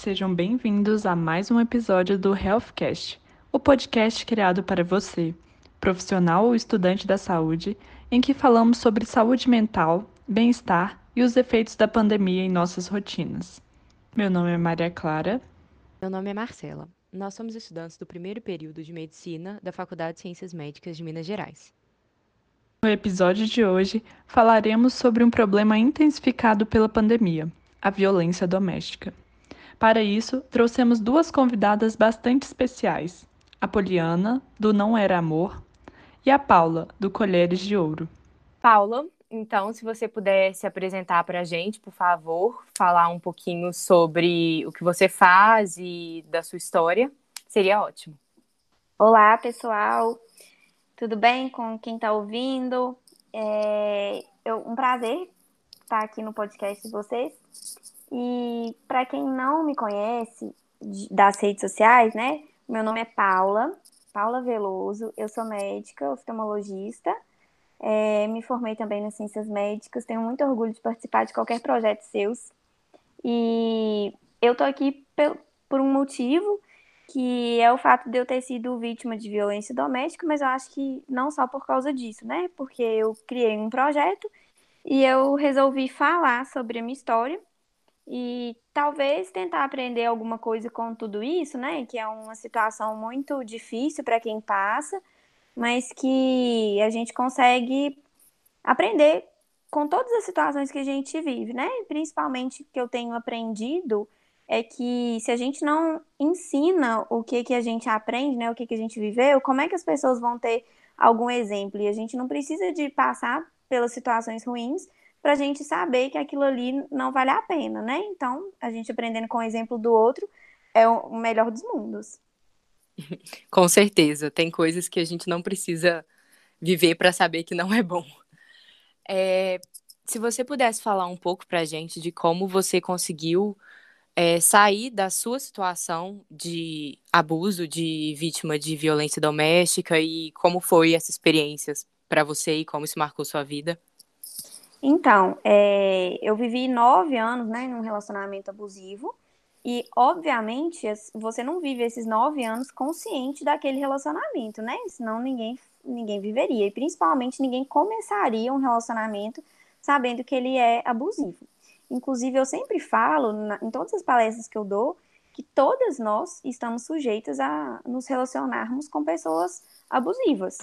Sejam bem-vindos a mais um episódio do Healthcast, o podcast criado para você, profissional ou estudante da saúde, em que falamos sobre saúde mental, bem-estar e os efeitos da pandemia em nossas rotinas. Meu nome é Maria Clara. Meu nome é Marcela. Nós somos estudantes do primeiro período de Medicina da Faculdade de Ciências Médicas de Minas Gerais. No episódio de hoje, falaremos sobre um problema intensificado pela pandemia, a violência doméstica. Para isso, trouxemos duas convidadas bastante especiais: a Poliana, do Não Era Amor, e a Paula, do Colheres de Ouro. Paula, então, se você puder se apresentar para a gente, por favor, falar um pouquinho sobre o que você faz e da sua história, seria ótimo. Olá, pessoal. Tudo bem com quem está ouvindo? É eu, um prazer estar aqui no podcast de vocês. E para quem não me conhece das redes sociais, né? Meu nome é Paula, Paula Veloso. Eu sou médica, oftalmologista é, me formei também nas ciências médicas, tenho muito orgulho de participar de qualquer projeto seus. E eu tô aqui por um motivo, que é o fato de eu ter sido vítima de violência doméstica, mas eu acho que não só por causa disso, né? Porque eu criei um projeto e eu resolvi falar sobre a minha história e talvez tentar aprender alguma coisa com tudo isso, né? Que é uma situação muito difícil para quem passa mas que a gente consegue aprender com todas as situações que a gente vive, né? Principalmente que eu tenho aprendido é que se a gente não ensina o que que a gente aprende, né, o que que a gente viveu, como é que as pessoas vão ter algum exemplo? E a gente não precisa de passar pelas situações ruins para a gente saber que aquilo ali não vale a pena, né? Então, a gente aprendendo com o exemplo do outro é o melhor dos mundos. Com certeza, tem coisas que a gente não precisa viver para saber que não é bom. É, se você pudesse falar um pouco para a gente de como você conseguiu é, sair da sua situação de abuso, de vítima de violência doméstica e como foi essa experiência para você e como isso marcou sua vida? Então, é, eu vivi nove anos né, num relacionamento abusivo e, obviamente, você não vive esses nove anos consciente daquele relacionamento, né? Senão ninguém, ninguém viveria. E, principalmente, ninguém começaria um relacionamento sabendo que ele é abusivo. Inclusive, eu sempre falo, na, em todas as palestras que eu dou, que todas nós estamos sujeitas a nos relacionarmos com pessoas abusivas.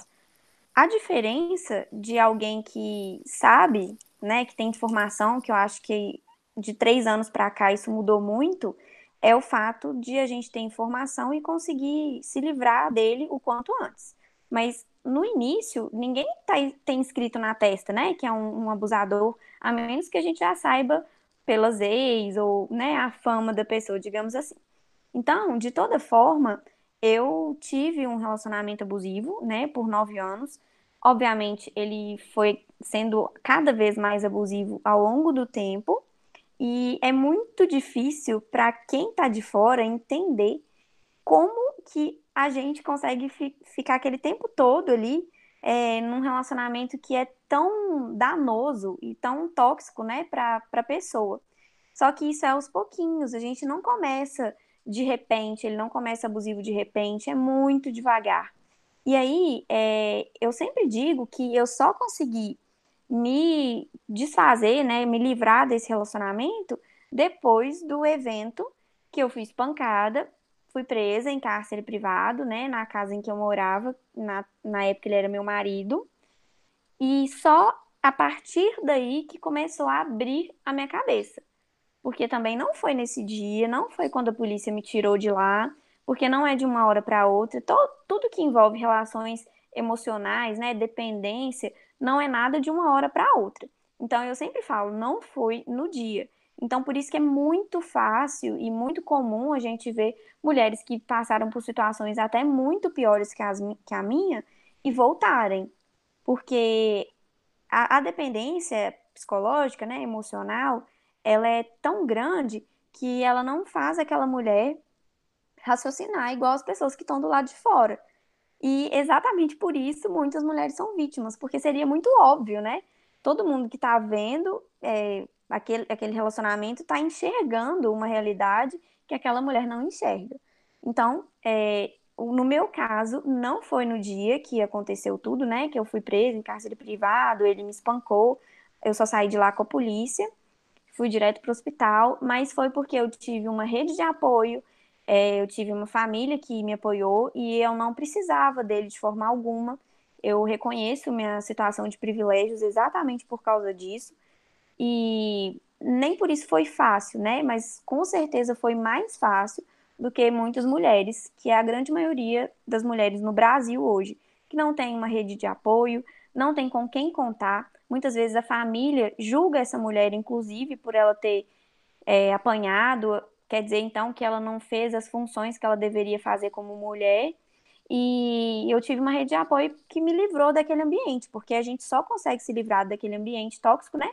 A diferença de alguém que sabe, né, que tem informação, que eu acho que de três anos para cá isso mudou muito, é o fato de a gente ter informação e conseguir se livrar dele o quanto antes. Mas no início, ninguém tá, tem escrito na testa, né, que é um, um, abusador, a menos que a gente já saiba pelas ex ou, né, a fama da pessoa, digamos assim. Então, de toda forma, eu tive um relacionamento abusivo, né, por nove anos. Obviamente, ele foi sendo cada vez mais abusivo ao longo do tempo, e é muito difícil para quem está de fora entender como que a gente consegue fi ficar aquele tempo todo ali é, num relacionamento que é tão danoso e tão tóxico, né, para a pessoa. Só que isso é aos pouquinhos, a gente não começa de repente, ele não começa abusivo de repente, é muito devagar. E aí, é, eu sempre digo que eu só consegui me desfazer, né, me livrar desse relacionamento depois do evento que eu fiz pancada, fui presa em cárcere privado, né, na casa em que eu morava, na, na época ele era meu marido, e só a partir daí que começou a abrir a minha cabeça. Porque também não foi nesse dia, não foi quando a polícia me tirou de lá, porque não é de uma hora para outra. Todo, tudo que envolve relações emocionais, né, dependência, não é nada de uma hora para outra. Então eu sempre falo, não foi no dia. Então por isso que é muito fácil e muito comum a gente ver mulheres que passaram por situações até muito piores que, as, que a minha e voltarem. Porque a, a dependência psicológica, né, emocional, ela é tão grande que ela não faz aquela mulher raciocinar igual as pessoas que estão do lado de fora. E exatamente por isso muitas mulheres são vítimas, porque seria muito óbvio, né? Todo mundo que está vendo é, aquele, aquele relacionamento está enxergando uma realidade que aquela mulher não enxerga. Então, é, no meu caso, não foi no dia que aconteceu tudo, né? Que eu fui presa em cárcere privado, ele me espancou, eu só saí de lá com a polícia, fui direto para o hospital, mas foi porque eu tive uma rede de apoio, é, eu tive uma família que me apoiou e eu não precisava dele de forma alguma. Eu reconheço minha situação de privilégios exatamente por causa disso. E nem por isso foi fácil, né? Mas com certeza foi mais fácil do que muitas mulheres, que é a grande maioria das mulheres no Brasil hoje, que não tem uma rede de apoio, não tem com quem contar. Muitas vezes a família julga essa mulher, inclusive, por ela ter é, apanhado, quer dizer então que ela não fez as funções que ela deveria fazer como mulher. E eu tive uma rede de apoio que me livrou daquele ambiente, porque a gente só consegue se livrar daquele ambiente tóxico, né?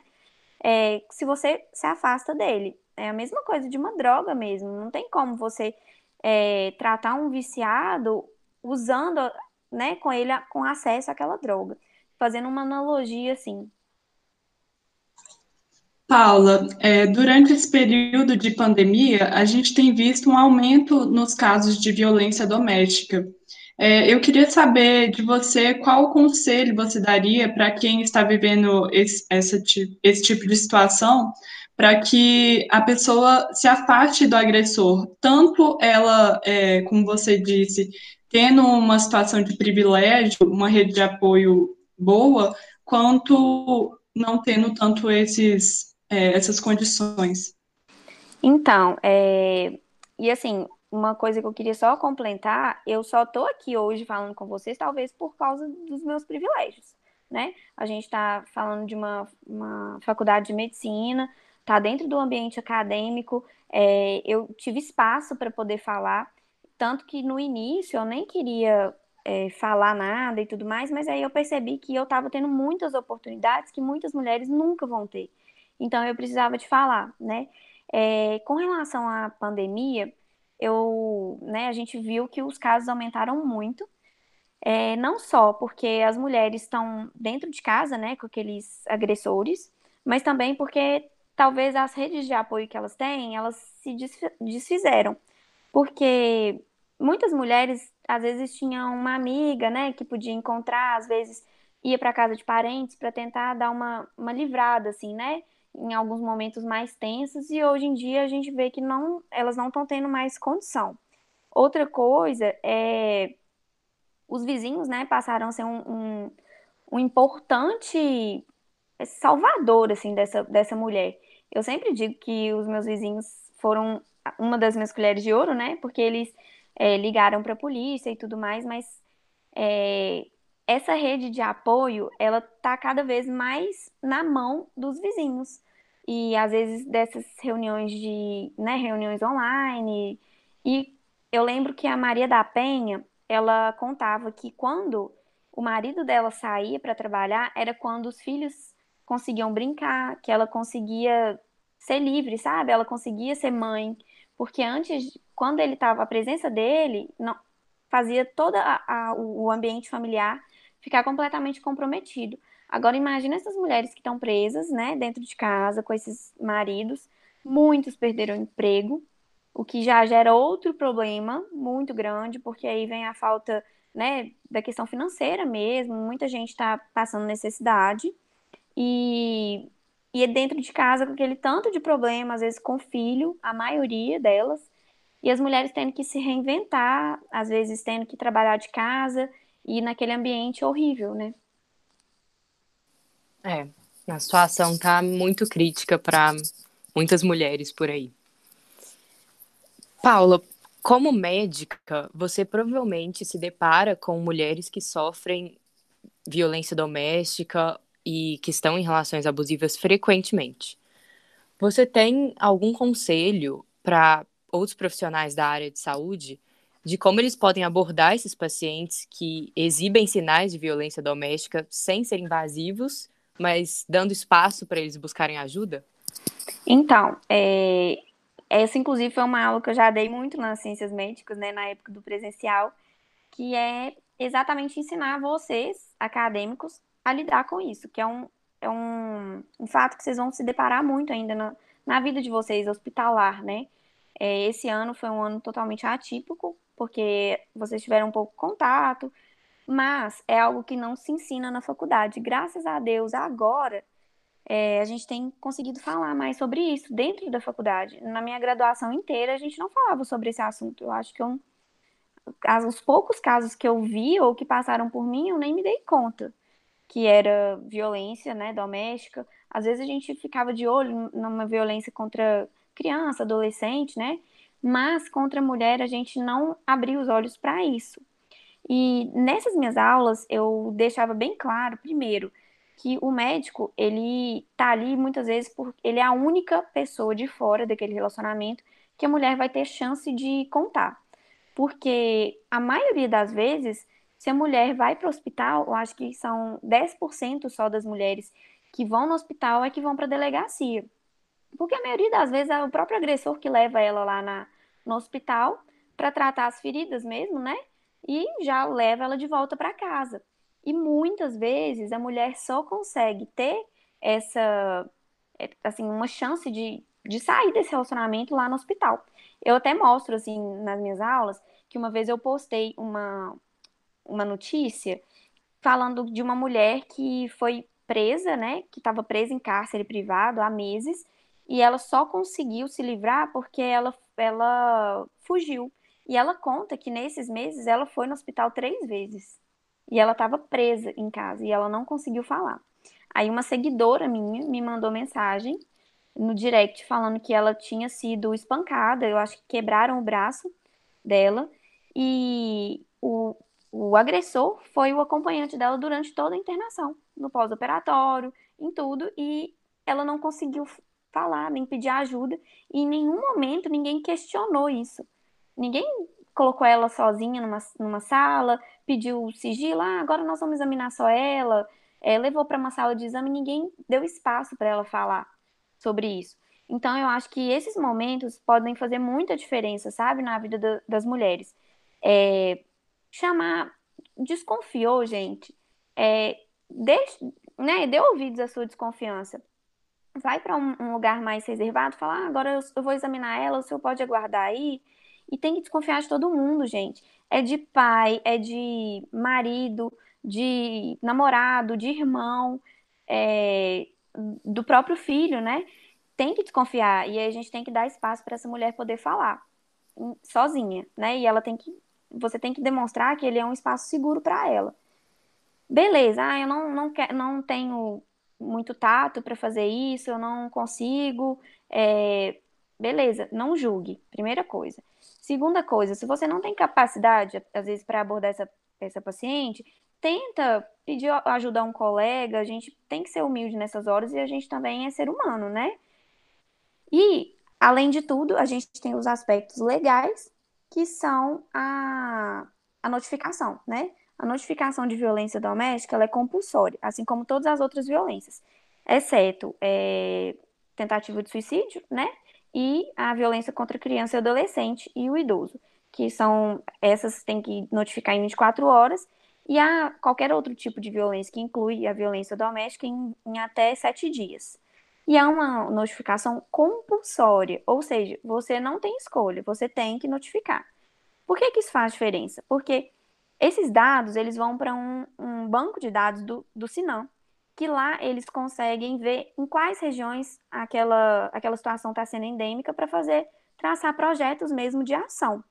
É, se você se afasta dele. É a mesma coisa de uma droga mesmo. Não tem como você é, tratar um viciado usando, né, com ele com acesso àquela droga. Fazendo uma analogia assim. Paula, é, durante esse período de pandemia, a gente tem visto um aumento nos casos de violência doméstica. É, eu queria saber de você qual conselho você daria para quem está vivendo esse, essa, esse tipo de situação, para que a pessoa se afaste do agressor, tanto ela, é, como você disse, tendo uma situação de privilégio, uma rede de apoio boa, quanto não tendo tanto esses, é, essas condições. Então, é, e assim, uma coisa que eu queria só complementar, eu só tô aqui hoje falando com vocês, talvez por causa dos meus privilégios, né? A gente está falando de uma, uma faculdade de medicina, tá dentro do ambiente acadêmico, é, eu tive espaço para poder falar, tanto que no início eu nem queria é, falar nada e tudo mais, mas aí eu percebi que eu estava tendo muitas oportunidades que muitas mulheres nunca vão ter. Então eu precisava de falar, né? É, com relação à pandemia, eu, né, a gente viu que os casos aumentaram muito. É, não só porque as mulheres estão dentro de casa, né, com aqueles agressores, mas também porque talvez as redes de apoio que elas têm, elas se desfizeram. Porque muitas mulheres, às vezes, tinham uma amiga, né, que podia encontrar, às vezes ia para casa de parentes para tentar dar uma, uma livrada, assim, né? Em alguns momentos mais tensos e hoje em dia a gente vê que não, elas não estão tendo mais condição. Outra coisa é os vizinhos, né, passaram a ser um, um, um importante salvador assim dessa, dessa mulher. Eu sempre digo que os meus vizinhos foram uma das minhas colheres de ouro, né? Porque eles é, ligaram para a polícia e tudo mais, mas é, essa rede de apoio ela tá cada vez mais na mão dos vizinhos e às vezes dessas reuniões de, né, reuniões online. E eu lembro que a Maria da Penha, ela contava que quando o marido dela saía para trabalhar, era quando os filhos conseguiam brincar, que ela conseguia ser livre, sabe? Ela conseguia ser mãe, porque antes, quando ele estava, a presença dele não fazia todo o ambiente familiar ficar completamente comprometido. Agora imagina essas mulheres que estão presas, né, dentro de casa com esses maridos. Muitos perderam emprego, o que já gera outro problema muito grande, porque aí vem a falta, né, da questão financeira mesmo. Muita gente está passando necessidade e e é dentro de casa com aquele tanto de problema, às vezes com filho, a maioria delas, e as mulheres tendo que se reinventar, às vezes tendo que trabalhar de casa e naquele ambiente horrível, né? É, a situação tá muito crítica para muitas mulheres por aí. Paula, como médica, você provavelmente se depara com mulheres que sofrem violência doméstica e que estão em relações abusivas frequentemente. Você tem algum conselho para outros profissionais da área de saúde de como eles podem abordar esses pacientes que exibem sinais de violência doméstica sem ser invasivos mas dando espaço para eles buscarem ajuda? Então, é, essa inclusive foi uma aula que eu já dei muito nas ciências médicas, né, na época do presencial, que é exatamente ensinar vocês, acadêmicos, a lidar com isso, que é um, é um, um fato que vocês vão se deparar muito ainda na, na vida de vocês, hospitalar, né? É, esse ano foi um ano totalmente atípico, porque vocês tiveram um pouco contato, mas é algo que não se ensina na faculdade. Graças a Deus, agora é, a gente tem conseguido falar mais sobre isso dentro da faculdade. Na minha graduação inteira, a gente não falava sobre esse assunto. Eu acho que eu, os poucos casos que eu vi ou que passaram por mim, eu nem me dei conta que era violência né, doméstica. Às vezes a gente ficava de olho numa violência contra criança, adolescente, né? Mas contra a mulher a gente não abriu os olhos para isso. E nessas minhas aulas eu deixava bem claro, primeiro, que o médico, ele tá ali muitas vezes porque ele é a única pessoa de fora daquele relacionamento que a mulher vai ter chance de contar. Porque a maioria das vezes, se a mulher vai para o hospital, eu acho que são 10% só das mulheres que vão no hospital é que vão para a delegacia. Porque a maioria das vezes é o próprio agressor que leva ela lá na, no hospital para tratar as feridas mesmo, né? E já leva ela de volta para casa. E muitas vezes a mulher só consegue ter essa, é, assim, uma chance de, de sair desse relacionamento lá no hospital. Eu até mostro, assim, nas minhas aulas, que uma vez eu postei uma, uma notícia falando de uma mulher que foi presa, né, que estava presa em cárcere privado há meses, e ela só conseguiu se livrar porque ela, ela fugiu. E ela conta que nesses meses ela foi no hospital três vezes. E ela estava presa em casa e ela não conseguiu falar. Aí uma seguidora minha me mandou mensagem no direct falando que ela tinha sido espancada, eu acho que quebraram o braço dela e o, o agressor foi o acompanhante dela durante toda a internação, no pós-operatório, em tudo, e ela não conseguiu falar, nem pedir ajuda, e em nenhum momento ninguém questionou isso. Ninguém colocou ela sozinha numa, numa sala, pediu sigilo, ah, agora nós vamos examinar só ela, é, levou para uma sala de exame, ninguém deu espaço para ela falar sobre isso. Então, eu acho que esses momentos podem fazer muita diferença, sabe, na vida da, das mulheres. É, chamar, desconfiou, gente, é, deixe, né, dê ouvidos à sua desconfiança. Vai para um, um, lugar mais reservado, fala, ah, agora eu, eu vou examinar ela, o senhor pode aguardar aí. E tem que desconfiar de todo mundo, gente. É de pai, é de marido, de namorado, de irmão, é, do próprio filho, né? Tem que desconfiar. E aí a gente tem que dar espaço para essa mulher poder falar hum, sozinha, né? E ela tem que. Você tem que demonstrar que ele é um espaço seguro para ela. Beleza, ah, eu não, não, quer, não tenho muito tato para fazer isso, eu não consigo. É, beleza, não julgue, primeira coisa. Segunda coisa, se você não tem capacidade, às vezes, para abordar essa, essa paciente, tenta pedir ajuda a um colega, a gente tem que ser humilde nessas horas e a gente também é ser humano, né? E, além de tudo, a gente tem os aspectos legais, que são a, a notificação, né? A notificação de violência doméstica é compulsória, assim como todas as outras violências, exceto é, tentativa de suicídio, né? E a violência contra a criança e adolescente e o idoso, que são essas tem que notificar em 24 horas, e há qualquer outro tipo de violência que inclui a violência doméstica em, em até sete dias. E há uma notificação compulsória, ou seja, você não tem escolha, você tem que notificar. Por que, que isso faz diferença? Porque esses dados eles vão para um, um, banco de dados do, do Sinam, que lá eles conseguem ver em quais regiões aquela, aquela situação está sendo endêmica para fazer traçar projetos mesmo de ação.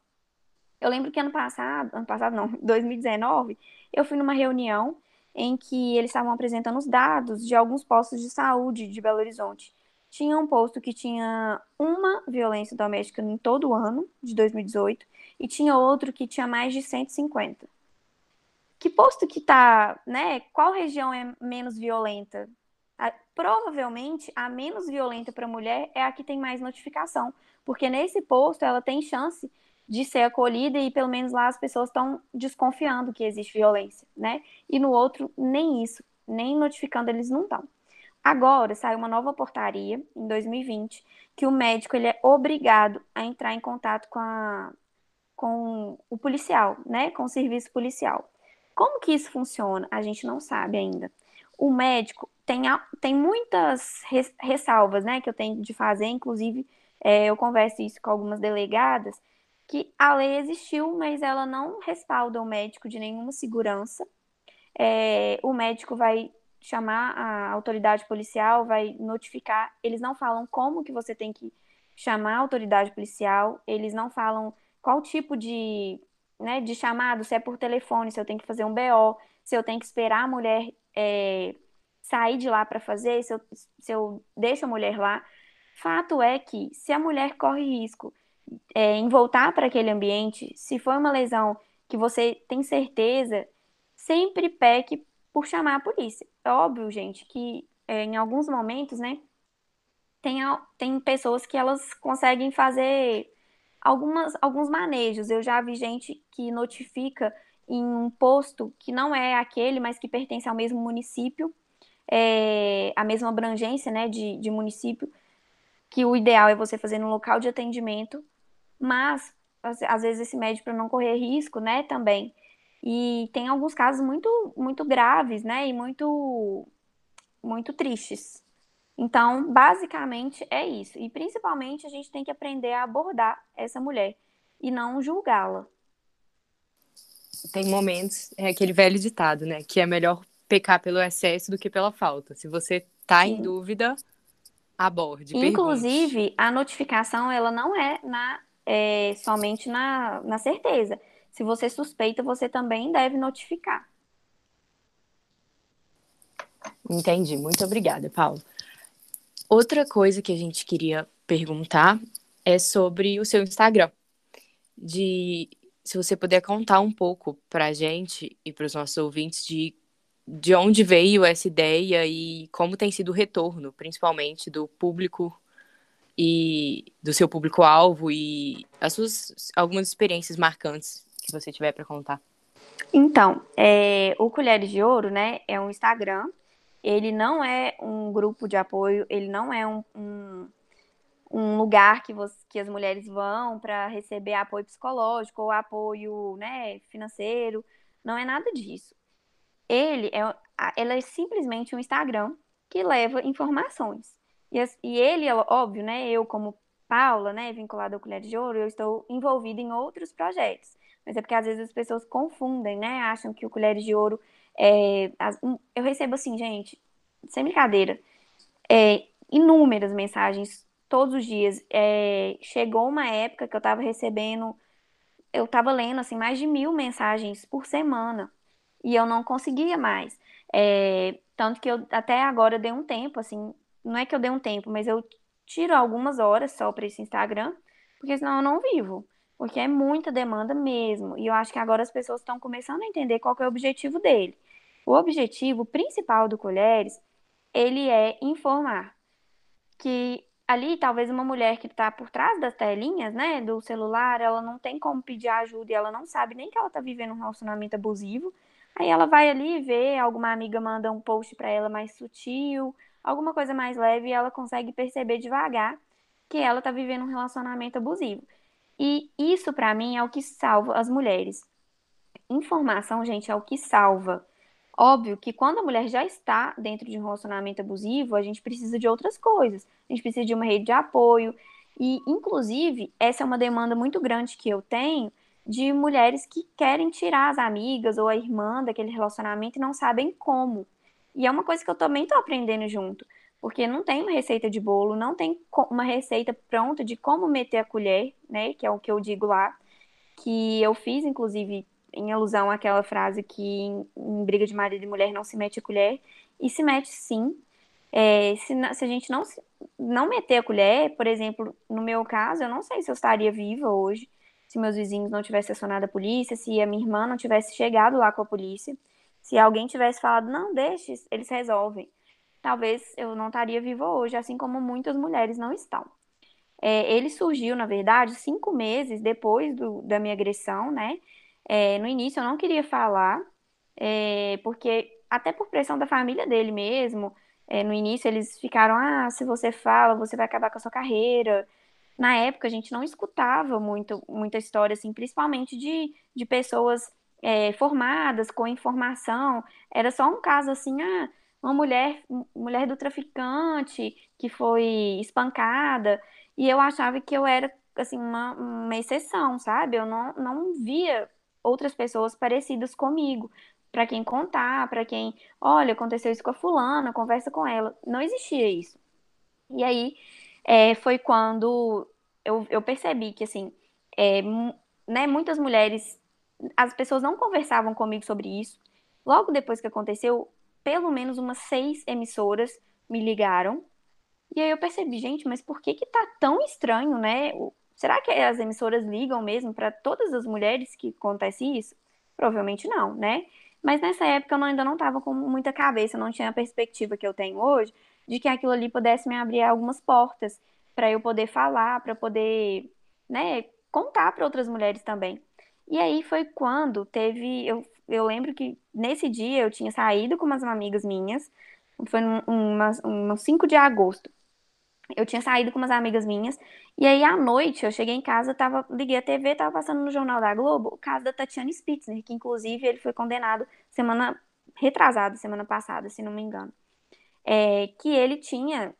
Eu lembro que ano passado, ano passado não, 2019, eu fui numa reunião em que eles estavam apresentando os dados de alguns postos de saúde de Belo Horizonte. Tinha um posto que tinha uma violência doméstica em todo o ano de 2018 e tinha outro que tinha mais de 150 que posto que tá, né? Qual região é menos violenta? A, provavelmente a menos violenta para a mulher é a que tem mais notificação, porque nesse posto ela tem chance de ser acolhida e pelo menos lá as pessoas estão desconfiando que existe violência, né? E no outro nem isso, nem notificando eles não estão. Agora saiu uma nova portaria em 2020 que o médico ele é obrigado a entrar em contato com a com o policial, né? Com o serviço policial. Como que isso funciona? A gente não sabe ainda. o médico tem, tem muitas ressalvas, né, que eu tenho de fazer, inclusive é, eu converso isso com algumas delegadas, que a lei existiu, mas ela não respalda o médico de nenhuma segurança. É, o médico vai chamar a autoridade policial, vai notificar. Eles não falam como que você tem que chamar a autoridade policial, eles não falam qual tipo de, né, de chamado, se é por telefone, se eu tenho que fazer um BO, se eu tenho que esperar a mulher é, sair de lá para fazer, se eu, se eu deixo a mulher lá. Fato é que se a mulher corre risco é, em voltar para aquele ambiente, se for uma lesão que você tem certeza, sempre peque por chamar a polícia. É óbvio, gente, que é, em alguns momentos, né, tem, tem pessoas que elas conseguem fazer algumas, alguns manejos. Eu já vi gente que notifica em um posto que não é aquele, mas que pertence ao mesmo município, é, a mesma abrangência né, de, de município, que o ideal é você fazer no local de atendimento, mas às vezes esse médico para não correr risco, né, também. E tem alguns casos muito muito graves, né, e muito muito tristes. Então, basicamente é isso. E principalmente a gente tem que aprender a abordar essa mulher e não julgá-la. Tem momentos, é aquele velho ditado, né, que é melhor pecar pelo excesso do que pela falta. Se você tá Sim. em dúvida, aborde. Inclusive, pergunte. a notificação ela não é na é, somente na, na certeza. Se você suspeita, você também deve notificar. Entendi. Muito obrigada, Paulo. Outra coisa que a gente queria perguntar é sobre o seu Instagram. De se você puder contar um pouco para a gente e para os nossos ouvintes de, de onde veio essa ideia e como tem sido o retorno, principalmente do público e do seu público-alvo e as suas algumas experiências marcantes que você tiver para contar. Então, é, o Colheres de Ouro, né, é um Instagram. Ele não é um grupo de apoio, ele não é um, um, um lugar que, você, que as mulheres vão para receber apoio psicológico ou apoio né, financeiro. Não é nada disso. Ele é, ela é simplesmente um Instagram que leva informações. E, e ele, óbvio, né, eu como Paula, né, vinculada ao Colher de Ouro, eu estou envolvida em outros projetos. Mas é porque às vezes as pessoas confundem, né, acham que o Colheres de Ouro é... Eu recebo assim, gente, sem brincadeira, é, inúmeras mensagens todos os dias. É, chegou uma época que eu estava recebendo, eu estava lendo assim mais de mil mensagens por semana e eu não conseguia mais. É, tanto que eu até agora dei um tempo, assim, não é que eu dei um tempo, mas eu tiro algumas horas só para esse Instagram, porque senão eu não vivo. Porque é muita demanda mesmo. E eu acho que agora as pessoas estão começando a entender qual é o objetivo dele. O objetivo principal do Colheres, ele é informar que ali talvez uma mulher que está por trás das telinhas, né, do celular, ela não tem como pedir ajuda e ela não sabe nem que ela está vivendo um relacionamento abusivo. Aí ela vai ali ver, alguma amiga manda um post para ela mais sutil, alguma coisa mais leve e ela consegue perceber devagar que ela está vivendo um relacionamento abusivo. E isso, para mim, é o que salva as mulheres. Informação, gente, é o que salva. Óbvio que quando a mulher já está dentro de um relacionamento abusivo, a gente precisa de outras coisas. A gente precisa de uma rede de apoio. E, inclusive, essa é uma demanda muito grande que eu tenho de mulheres que querem tirar as amigas ou a irmã daquele relacionamento e não sabem como. E é uma coisa que eu também estou aprendendo junto, porque não tem uma receita de bolo, não tem uma receita pronta de como meter a colher, né? Que é o que eu digo lá, que eu fiz, inclusive, em alusão àquela frase que em, em briga de marido e mulher não se mete a colher, e se mete sim. É, se, se, a gente não, não meter a colher, por exemplo, no meu caso, eu não sei se eu estaria viva hoje, se meus vizinhos não tivessem acionado a polícia, se a minha irmã não tivesse chegado lá com a polícia. Se alguém tivesse falado, não, deixe, eles resolvem. Talvez eu não estaria viva hoje, assim como muitas mulheres não estão. É, ele surgiu, na verdade, cinco meses depois do, da minha agressão, né? É, no início eu não queria falar, é, porque até por pressão da família dele mesmo, é, no início eles ficaram, ah, se você fala, você vai acabar com a sua carreira. Na época a gente não escutava muito, muita história, assim, principalmente de, de pessoas é, formadas, com informação. Era só um caso assim, ah, uma mulher, mulher do traficante que foi espancada, e eu achava que eu era assim uma, uma exceção, sabe? Eu não, não via outras pessoas parecidas comigo para quem contar, para quem, olha, aconteceu isso com a fulana, conversa com ela. Não existia isso. E aí é, foi quando eu, eu percebi que, assim, é, né, muitas mulheres, as pessoas não conversavam comigo sobre isso. Logo depois que aconteceu, pelo menos umas seis emissoras me ligaram. E aí eu percebi, gente, mas por que que tá tão estranho, né? Será que as emissoras ligam mesmo para todas as mulheres que acontece isso? Provavelmente não, né? Mas nessa época eu ainda não estava com muita cabeça, não tinha a perspectiva que eu tenho hoje de que aquilo ali pudesse me abrir algumas portas para eu poder falar, para poder, né, contar para outras mulheres também. E aí foi quando teve, eu, eu lembro que nesse dia eu tinha saído com umas amigas minhas, foi um 5 de agosto. Eu tinha saído com umas amigas minhas e aí, à noite, eu cheguei em casa, tava, liguei a TV, tava passando no Jornal da Globo o caso da Tatiana Spitzner, que inclusive ele foi condenado semana retrasada, semana passada, se não me engano. É, que ele tinha,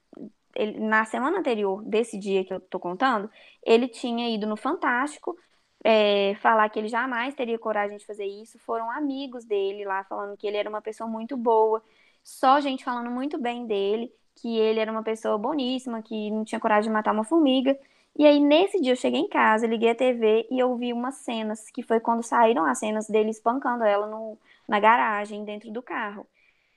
ele, na semana anterior desse dia que eu tô contando, ele tinha ido no Fantástico é, falar que ele jamais teria coragem de fazer isso. Foram amigos dele lá falando que ele era uma pessoa muito boa, só gente falando muito bem dele que ele era uma pessoa boníssima, que não tinha coragem de matar uma formiga. E aí, nesse dia, eu cheguei em casa, liguei a TV e eu vi umas cenas, que foi quando saíram as cenas dele espancando ela no, na garagem, dentro do carro.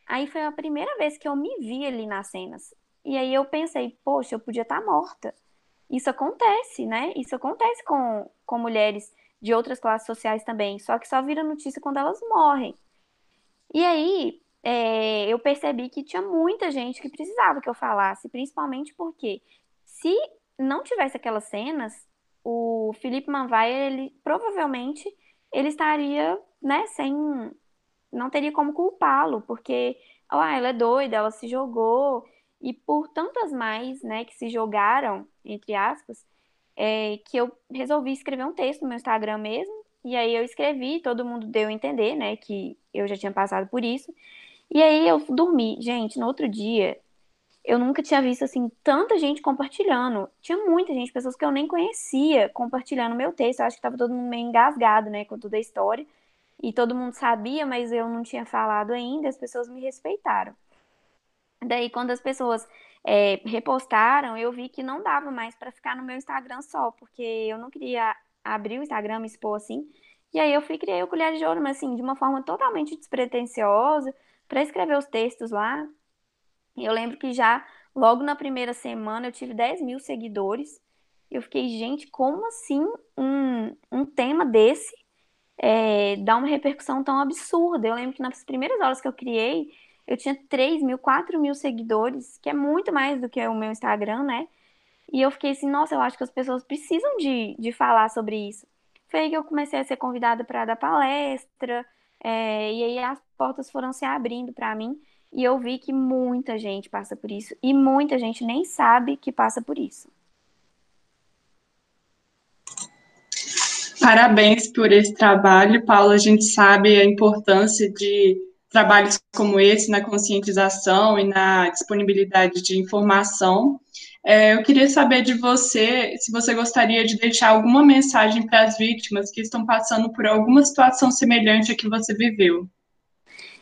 Aí foi a primeira vez que eu me vi ali nas cenas. E aí eu pensei, poxa, eu podia estar morta. Isso acontece, né? Isso acontece com, com mulheres de outras classes sociais também, só que só vira notícia quando elas morrem. E aí, é, eu percebi que tinha muita gente que precisava que eu falasse, principalmente porque se não tivesse aquelas cenas, o Felipe Manvaia, ele provavelmente ele estaria, né, sem não teria como culpá-lo, porque ah, ela é doida, ela se jogou e por tantas mais, né, que se jogaram, entre aspas, é, que eu resolvi escrever um texto no meu Instagram mesmo, e aí eu escrevi, todo mundo deu a entender, né, que eu já tinha passado por isso, e aí eu dormi. Gente, no outro dia, eu nunca tinha visto assim tanta gente compartilhando. Tinha muita gente, pessoas que eu nem conhecia, compartilhando meu texto. Eu acho que estava todo mundo meio engasgado, né, com toda a história. E todo mundo sabia, mas eu não tinha falado ainda, as pessoas me respeitaram. Daí, quando as pessoas é, repostaram, eu vi que não dava mais para ficar no meu Instagram só, porque eu não queria abrir o Instagram, me expor assim. E aí eu fui criei o Colher de Ouro, mas assim, de uma forma totalmente despretensiosa, para escrever os textos lá. Eu lembro que já logo na primeira semana eu tive 10 mil seguidores. Eu fiquei, gente, como assim um, um tema desse é, dá uma repercussão tão absurda? Eu lembro que nas primeiras horas que eu criei, eu tinha 3 mil, 4 mil seguidores, que é muito mais do que o meu Instagram, né? E eu fiquei assim, nossa, eu acho que as pessoas precisam de, de falar sobre isso. Foi aí que eu comecei a ser convidada para dar palestra, é, e aí as portas foram se abrindo para mim e eu vi que muita gente passa por isso e muita gente nem sabe que passa por isso. Parabéns por esse trabalho, Paula. A gente sabe a importância de trabalhos como esse na conscientização e na disponibilidade de informação. É, eu queria saber de você se você gostaria de deixar alguma mensagem para as vítimas que estão passando por alguma situação semelhante a que você viveu.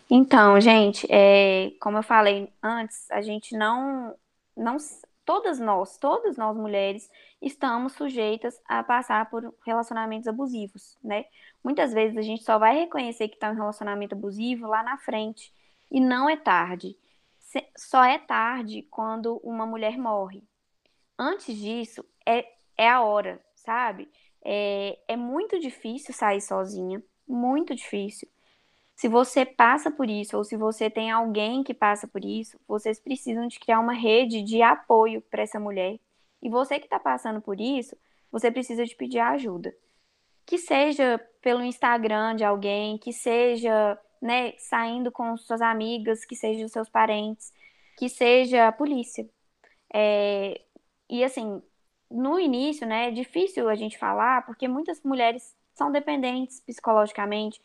Então, gente, é, como eu falei antes, a gente não, não, todas nós, todas nós mulheres, estamos sujeitas a passar por relacionamentos abusivos, né? Muitas vezes a gente só vai reconhecer que está em um relacionamento abusivo lá na frente e não é tarde. Só é tarde quando uma mulher morre, antes disso, é, é a hora, sabe? É, é muito difícil sair sozinha, muito difícil. Se você passa por isso, ou se você tem alguém que passa por isso, vocês precisam de criar uma rede de apoio para essa mulher. E você que está passando por isso, você precisa de pedir ajuda. Que seja pelo Instagram de alguém, que seja né, saindo com suas amigas, que seja os seus parentes, que seja a polícia. É, e assim, no início, né, é difícil a gente falar, porque muitas mulheres são dependentes psicologicamente,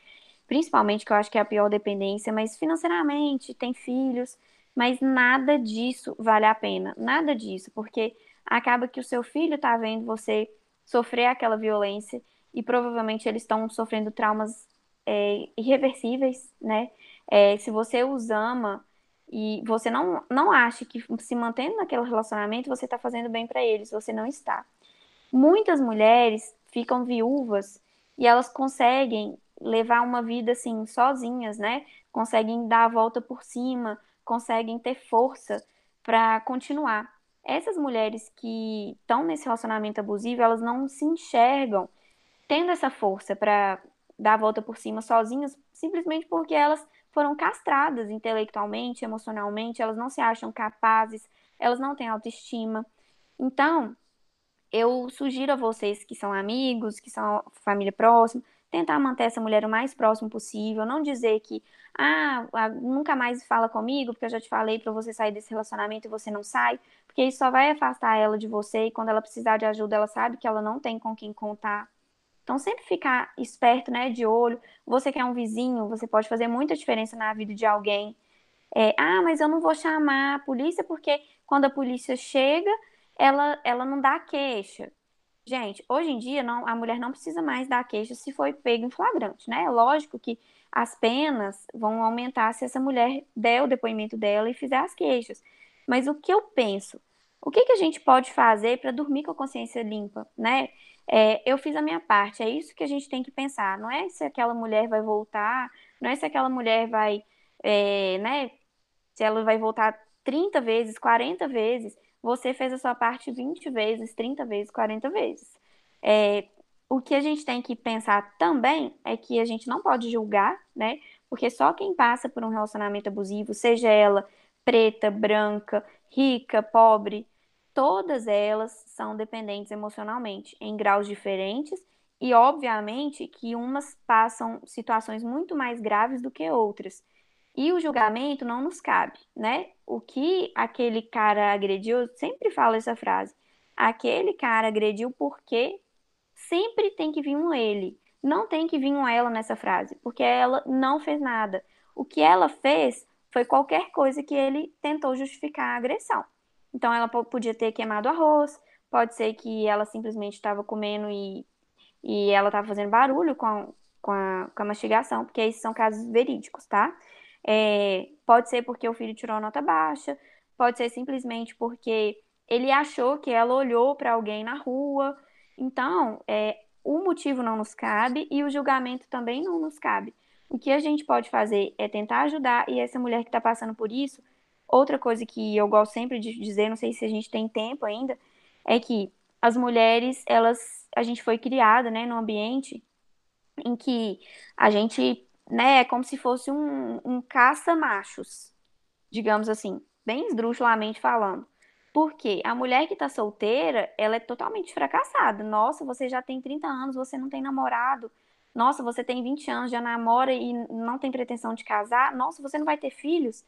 principalmente, que eu acho que é a pior dependência, mas financeiramente, tem filhos. Mas nada disso vale a pena, nada disso, porque acaba que o seu filho está vendo você sofrer aquela violência e provavelmente eles estão sofrendo traumas é, irreversíveis, né? É, se você os ama e você não, não acha que se mantendo naquele relacionamento você está fazendo bem para eles, você não está. Muitas mulheres ficam viúvas e elas conseguem levar uma vida assim sozinhas, né? Conseguem dar a volta por cima, conseguem ter força para continuar. Essas mulheres que estão nesse relacionamento abusivo, elas não se enxergam tendo essa força para dar a volta por cima sozinhas, simplesmente porque elas foram castradas intelectualmente, emocionalmente, elas não se acham capazes, elas não têm autoestima. Então, eu sugiro a vocês que são amigos, que são família próxima, tentar manter essa mulher o mais próximo possível, não dizer que, ah, nunca mais fala comigo, porque eu já te falei para você sair desse relacionamento e você não sai, porque isso só vai afastar ela de você e quando ela precisar de ajuda, ela sabe que ela não tem com quem contar. Então, sempre ficar esperto, né, de olho. Você que é um vizinho, você pode fazer muita diferença na vida de alguém. É, ah, mas eu não vou chamar a polícia porque quando a polícia chega, ela, ela não dá queixa. Gente, hoje em dia não, a mulher não precisa mais dar queixa se foi pego em flagrante, né? É lógico que as penas vão aumentar se essa mulher der o depoimento dela e fizer as queixas. Mas o que eu penso? O que, que a gente pode fazer para dormir com a consciência limpa, né? É, eu fiz a minha parte, é isso que a gente tem que pensar. Não é se aquela mulher vai voltar, não é se aquela mulher vai, é, né? Se ela vai voltar 30 vezes, 40 vezes você fez a sua parte 20 vezes, 30 vezes, 40 vezes. É, o que a gente tem que pensar também é que a gente não pode julgar, né? Porque só quem passa por um relacionamento abusivo, seja ela preta, branca, rica, pobre, todas elas são dependentes emocionalmente, em graus diferentes, e obviamente que umas passam situações muito mais graves do que outras. E o julgamento não nos cabe, né? O que aquele cara agrediu, sempre falo essa frase. Aquele cara agrediu porque sempre tem que vir um ele. Não tem que vir um ela nessa frase, porque ela não fez nada. O que ela fez foi qualquer coisa que ele tentou justificar a agressão. Então ela podia ter queimado arroz, pode ser que ela simplesmente estava comendo e, e ela estava fazendo barulho com a, com, a, com a mastigação, porque esses são casos verídicos, tá? É, pode ser porque o filho tirou nota baixa, pode ser simplesmente porque ele achou que ela olhou para alguém na rua. Então, é, o motivo não nos cabe e o julgamento também não nos cabe. O que a gente pode fazer é tentar ajudar, e essa mulher que está passando por isso, outra coisa que eu gosto sempre de dizer, não sei se a gente tem tempo ainda, é que as mulheres, elas, a gente foi criada, né, num ambiente em que a gente né? É como se fosse um, um caça-machos, digamos assim, bem esdrúxulamente falando. Porque a mulher que tá solteira, ela é totalmente fracassada. Nossa, você já tem 30 anos, você não tem namorado. Nossa, você tem 20 anos, já namora e não tem pretensão de casar. Nossa, você não vai ter filhos.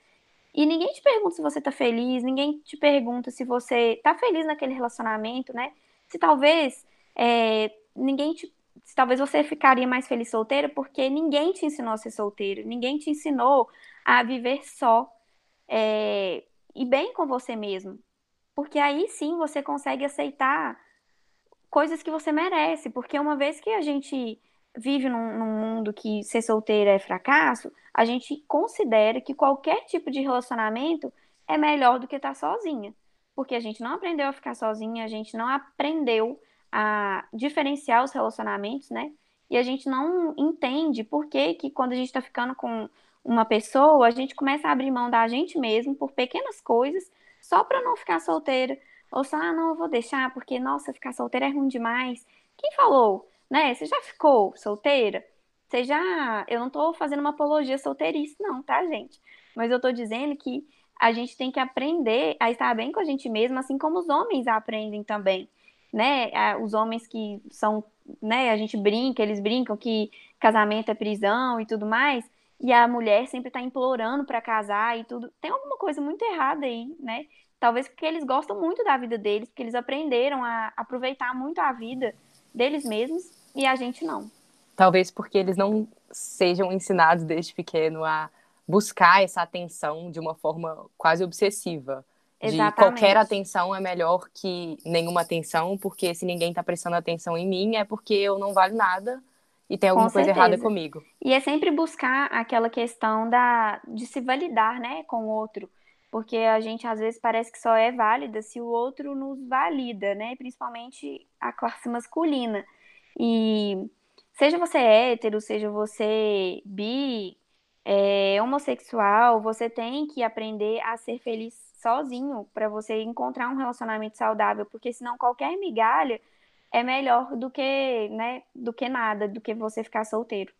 E ninguém te pergunta se você tá feliz, ninguém te pergunta se você tá feliz naquele relacionamento, né? Se talvez é, ninguém te talvez você ficaria mais feliz solteira porque ninguém te ensinou a ser solteiro, ninguém te ensinou a viver só é, e bem com você mesmo. Porque aí sim você consegue aceitar coisas que você merece. Porque uma vez que a gente vive num, num mundo que ser solteira é fracasso, a gente considera que qualquer tipo de relacionamento é melhor do que estar sozinha. Porque a gente não aprendeu a ficar sozinha, a gente não aprendeu a diferenciar os relacionamentos, né? E a gente não entende por que, que quando a gente está ficando com uma pessoa, a gente começa a abrir mão da gente mesmo por pequenas coisas, só para não ficar solteira. Ou só, ah, não, eu vou deixar, porque, nossa, ficar solteira é ruim demais. Quem falou? Né? Você já ficou solteira? Você já. Eu não estou fazendo uma apologia solteirice, não, tá, gente? Mas eu estou dizendo que a gente tem que aprender a estar bem com a gente mesma, assim como os homens aprendem também né? Os homens que são, né? A gente brinca, eles brincam que casamento é prisão e tudo mais. E a mulher sempre está implorando para casar e tudo. Tem alguma coisa muito errada aí, né? Talvez porque eles gostam muito da vida deles, porque eles aprenderam a aproveitar muito a vida deles mesmos e a gente não. Talvez porque eles não sejam ensinados desde pequeno a buscar essa atenção de uma forma quase obsessiva. Exatamente. De qualquer atenção é melhor que nenhuma atenção, porque se ninguém está prestando atenção em mim é porque eu não valho nada e tem alguma coisa errada comigo. E é sempre buscar aquela questão da, de se validar, né, com o outro. Porque a gente às vezes parece que só é válida se o outro nos valida, né? Principalmente a classe masculina. E seja você hétero, seja você bi, é, homossexual, você tem que aprender a ser feliz sozinho para você encontrar um relacionamento saudável, porque senão qualquer migalha é melhor do que, né, do que nada, do que você ficar solteiro.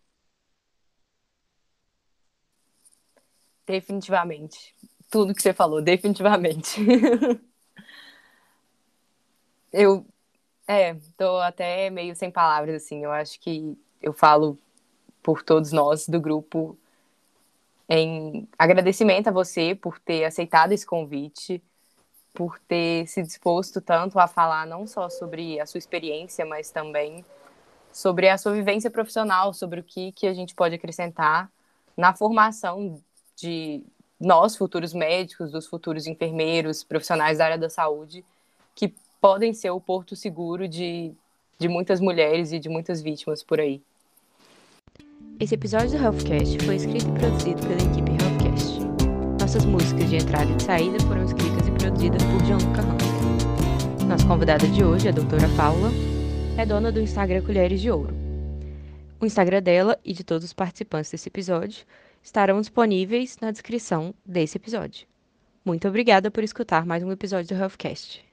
Definitivamente. Tudo que você falou, definitivamente. eu, é, tô até meio sem palavras, assim. Eu acho que eu falo por todos nós do grupo em agradecimento a você por ter aceitado esse convite, por ter se disposto tanto a falar não só sobre a sua experiência, mas também sobre a sua vivência profissional, sobre o que, que a gente pode acrescentar na formação de nós, futuros médicos, dos futuros enfermeiros, profissionais da área da saúde, que podem ser o porto seguro de, de muitas mulheres e de muitas vítimas por aí. Esse episódio do Healthcast foi escrito e produzido pela equipe Healthcast. Nossas músicas de entrada e de saída foram escritas e produzidas por Gianluca Hansen. Nossa convidada de hoje, a doutora Paula, é dona do Instagram Colheres de Ouro. O Instagram dela e de todos os participantes desse episódio estarão disponíveis na descrição desse episódio. Muito obrigada por escutar mais um episódio do Healthcast.